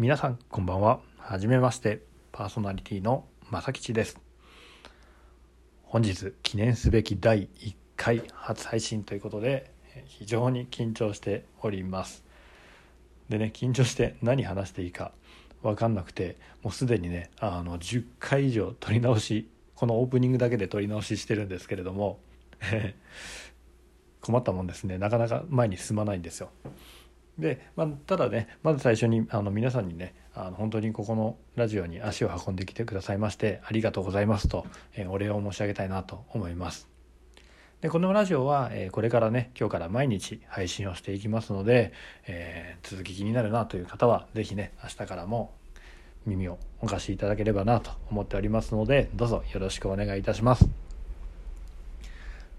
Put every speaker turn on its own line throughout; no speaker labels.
皆さんこんばんは。はじめまして。パーソナリティの正吉です。本日記念すべき第1回初配信ということで非常に緊張しております。でね緊張して何話していいか分かんなくてもうすでにねあの10回以上撮り直しこのオープニングだけで撮り直ししてるんですけれども困ったもんですね。なかなか前に進まないんですよ。で、まあ、ただねまず最初にあの皆さんにねあの本当にここのラジオに足を運んできてくださいましてありがとうございますと、え、お礼を申し上げたいなと思います。でこのラジオは、え、これからね今日から毎日配信をしていきますので、えー、続き気になるなという方は是非ね明日からも耳をお貸しいただければなと思っておりますのでどうぞよろしくお願いいたします。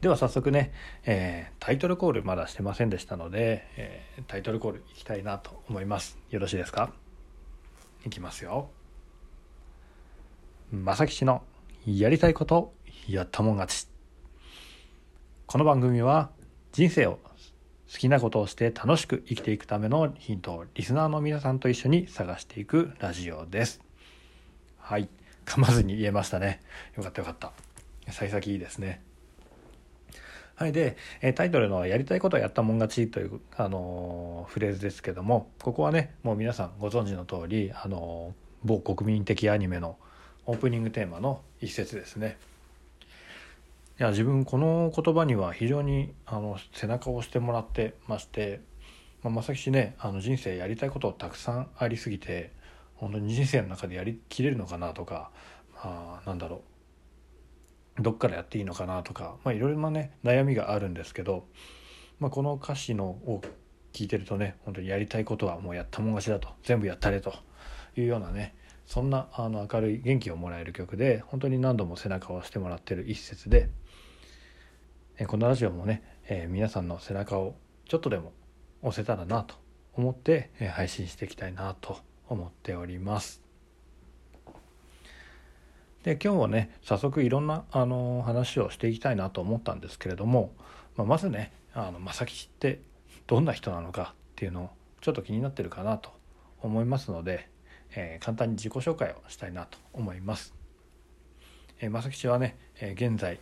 では早速ね、えー、タイトルコールまだしてませんでしたので、えー、タイトルコールいきたいなと思います。よろしいですか？いきますよ。正吉のやりたいことやったもん勝ち。この番組は人生を好きなことをして楽しく生きていくためのヒントをリスナーの皆さんと一緒に探していくラジオです。はい。噛まずに言えましたね。よかったよかった。幸先いいですね。はい、で、えタイトルの「やりたいことはやったもん勝ち」という、あの、フレーズですけどもここはねもう皆さんご存知の通り、あの、某国民的アニメのオープニングテーマの一節ですね。いや自分この言葉には非常にあの背中を押してもらってまして、まあ、正吉ねあの人生やりたいことたくさんありすぎて本当に人生の中でやりきれるのかなとか、まあ、なんだろうどっからやっていいのかなとか、まあ、いろいろなね悩みがあるんですけど、まあ、この歌詞のを聞いてるとね本当にやりたいことはもうやったもん勝ちだと全部やったれというようなねそんなあの明るい元気をもらえる曲で本当に何度も背中を押してもらってる一節でえこのラジオもね、えー、皆さんの背中をちょっとでも押せたらなと思って、配信していきたいなと思っております。で今日はね早速いろんなあの話をしていきたいなと思ったんですけれども、まあ、まずねあの正吉ってどんな人なのかっていうのをちょっと気になってるかなと思いますので、えー、簡単に自己紹介をしたいなと思います。えー、正吉はね、えー、現在、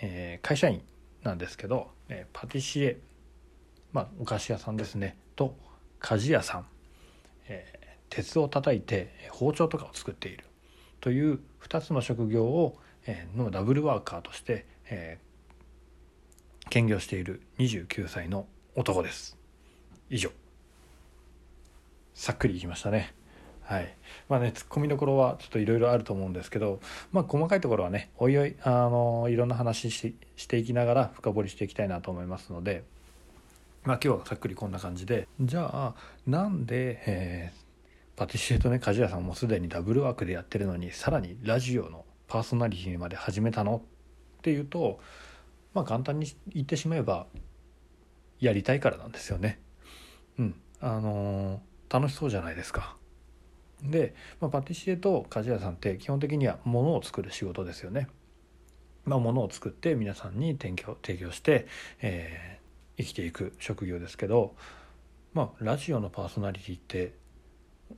えー、会社員なんですけど、えー、パティシエ、まあ、お菓子屋さんですねと鍛冶屋さん、えー、鉄を叩いて包丁とかを作っているという2つの職業を、えー、のダブルワーカーとして、えー、兼業している29歳の男です。以上。さっくりいきましたね。はい。まあねツッコミどころはちょっといろいろあると思うんですけどまあ細かいところはねおいおいあのいろんな話ししていきながら深掘りしていきたいなと思いますのでまあ今日はさっくりこんな感じで。じゃあなんで、えー、パティシエとね鍛冶屋さんもすでにダブルワークでやってるのにさらにラジオのパーソナリティまで始めたの？っていうとまあ簡単に言ってしまえばやりたいからなんですよね。うんあのー、楽しそうじゃないですか。で、まあ、パティシエと鍛冶屋さんって基本的には物を作る仕事ですよね。まあ、物を作って皆さんに提供提供して、えー、生きていく職業ですけど、まあ、ラジオのパーソナリティって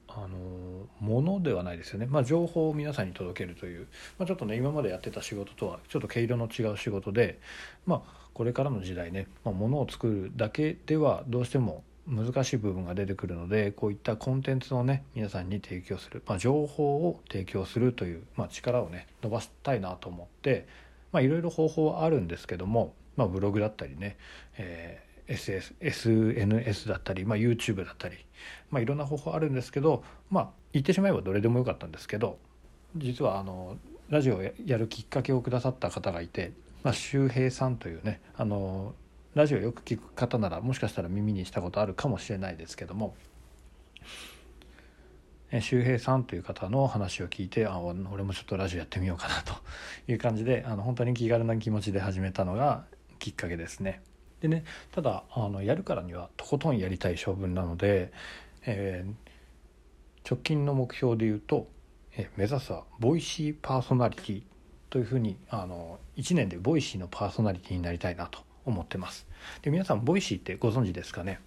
あのものではないですよね、まあ、情報を皆さんに届けるという、まあ、ちょっとね今までやってた仕事とはちょっと毛色の違う仕事で、まあ、これからの時代ね、まあ、物を作るだけではどうしても難しい部分が出てくるのでこういったコンテンツをね皆さんに提供する、まあ、情報を提供するという、まあ、力をね伸ばしたいなと思っていろいろ方法はあるんですけども、まあ、ブログだったりね、え SS SNS だったり、まあ、YouTube だったり、まあ、いろんな方法あるんですけどまあ言ってしまえばどれでもよかったんですけど実はあのラジオをやるきっかけをくださった方がいて、まあ、周平さんというねあのラジオよく聞く方ならもしかしたら耳にしたことあるかもしれないですけども周平さんという方の話を聞いてあ俺もちょっとラジオやってみようかなという感じであの本当に気軽な気持ちで始めたのがきっかけですね。でねただあのやるからにはとことんやりたい性分なので、えー、直近の目標で言うと、えー、目指すはボイシーパーソナリティというふうにあの1年でボイシーのパーソナリティになりたいなと思ってます。で皆さんボイシーってご存知ですかね？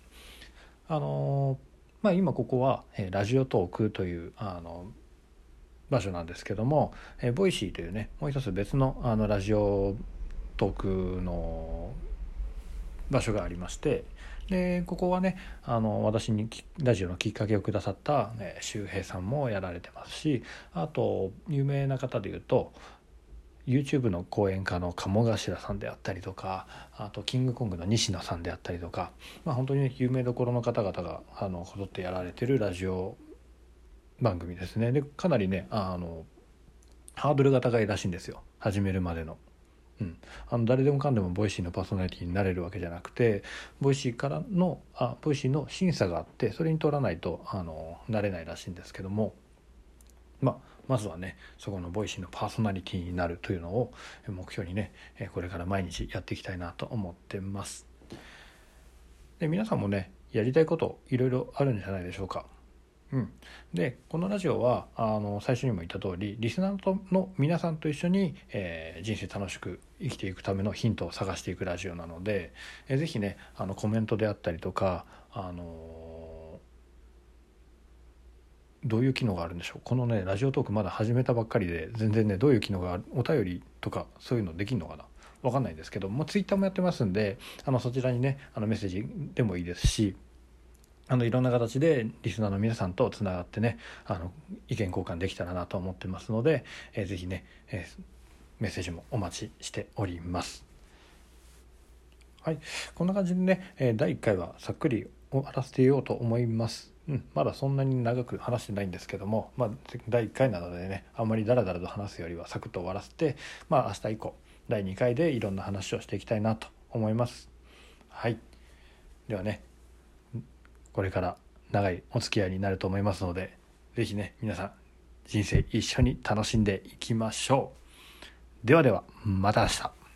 あのまあ、今ここは、えー、ラジオトークというあの場所なんですけども、えー、ボイシーというねもう一つ別のあのラジオトークの場所がありましてでここはねあの私にラジオのきっかけをくださった、ね、周平さんもやられてますしあと有名な方でいうと YouTube の講演家の鴨頭さんであったりとかあとキングコングの西野さんであったりとか、まあ、本当に、ね、有名どころの方々があのこぞってやられてるラジオ番組ですねでかなりねあのハードルが高いらしいんですよ始めるまでの。うん、あの誰でもかんでも Voicy のパーソナリティになれるわけじゃなくて Voicy からのあ Voicy の審査があってそれに通らないとあのなれないらしいんですけども、ま、まずはねそこの Voicy のパーソナリティになるというのを目標にねこれから毎日やっていきたいなと思ってます。で皆さんもねやりたいこといろいろあるんじゃないでしょうか。うん、でこのラジオはあの最初にも言った通りリスナーとの皆さんと一緒に、えー、人生楽しく生きていくためのヒントを探していくラジオなので、えー、ぜひねあのコメントであったりとか、あのー、どういう機能があるんでしょう。このねラジオトークまだ始めたばっかりで全然ねどういう機能があるお便りとかそういうのできるのかな。分かんないですけどもツイッターもやってますんであのそちらにねあのメッセージでもいいですしあのいろんな形でリスナーの皆さんとつながってねあの意見交換できたらなと思ってますので、えー、ぜひね、えー、メッセージもお待ちしております。はい、こんな感じでね、えー、第1回はさっくり終わらせていようと思います。うん、まだそんなに長く話してないんですけども、まあ、第1回なのでねあんまりダラダラと話すよりはサクッと終わらせて、まあ、明日以降第2回でいろんな話をしていきたいなと思います。はい、ではねこれから長いお付き合いになると思いますので是非ね皆さん人生一緒に楽しんでいきましょう。ではではまた明日。